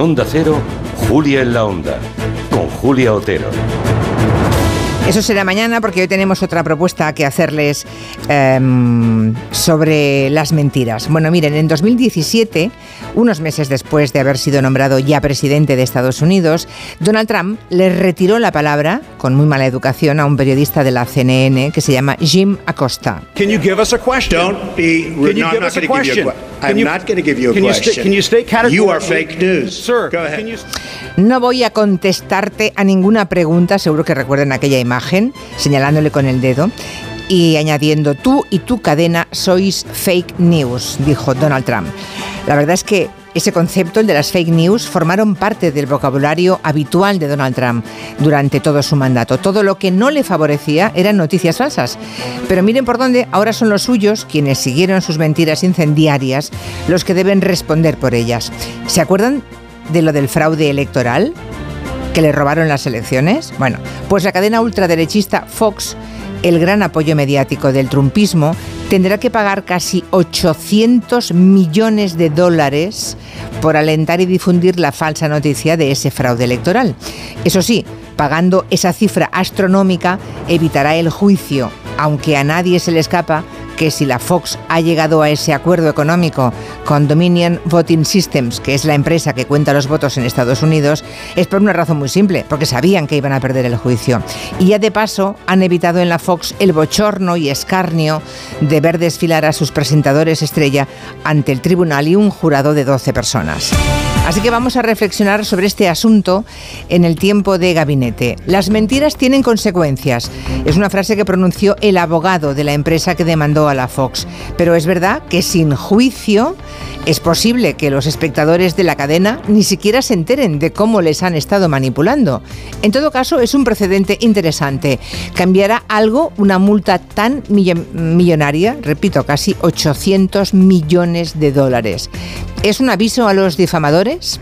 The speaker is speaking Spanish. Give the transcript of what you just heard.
Onda Cero, Julia en la Onda, con Julia Otero. Eso será mañana porque hoy tenemos otra propuesta que hacerles em, sobre las mentiras. Bueno, miren, en 2017, unos meses después de haber sido nombrado ya presidente de Estados Unidos, Donald Trump le retiró la palabra, con muy mala educación, a un periodista de la CNN que se llama Jim Acosta. Can you give us a question? Don't be Can rude. you No, give I'm us not a going to give you a question? Question. Can I'm you- not going to give you a can you sta- question. can you state You are categorically- fake news. Sir, Go ahead. can you- No voy a contestarte a ninguna pregunta, seguro que recuerdan aquella imagen, señalándole con el dedo y añadiendo, tú y tu cadena sois fake news, dijo Donald Trump. La verdad es que ese concepto, el de las fake news, formaron parte del vocabulario habitual de Donald Trump durante todo su mandato. Todo lo que no le favorecía eran noticias falsas. Pero miren por dónde, ahora son los suyos, quienes siguieron sus mentiras incendiarias, los que deben responder por ellas. ¿Se acuerdan de lo del fraude electoral? ¿Que le robaron las elecciones? Bueno, pues la cadena ultraderechista Fox, el gran apoyo mediático del trumpismo, tendrá que pagar casi 800 millones de dólares por alentar y difundir la falsa noticia de ese fraude electoral. Eso sí, pagando esa cifra astronómica evitará el juicio, aunque a nadie se le escapa que si la Fox ha llegado a ese acuerdo económico con Dominion Voting Systems, que es la empresa que cuenta los votos en Estados Unidos, es por una razón muy simple, porque sabían que iban a perder el juicio. Y ya de paso han evitado en la Fox el bochorno y escarnio de ver desfilar a sus presentadores estrella ante el tribunal y un jurado de 12 personas. Así que vamos a reflexionar sobre este asunto en el tiempo de gabinete. Las mentiras tienen consecuencias. Es una frase que pronunció el abogado de la empresa que demandó a la Fox. Pero es verdad que sin juicio es posible que los espectadores de la cadena ni siquiera se enteren de cómo les han estado manipulando. En todo caso, es un precedente interesante. ¿Cambiará algo una multa tan millo- millonaria? Repito, casi 800 millones de dólares. ¿Es un aviso a los difamadores?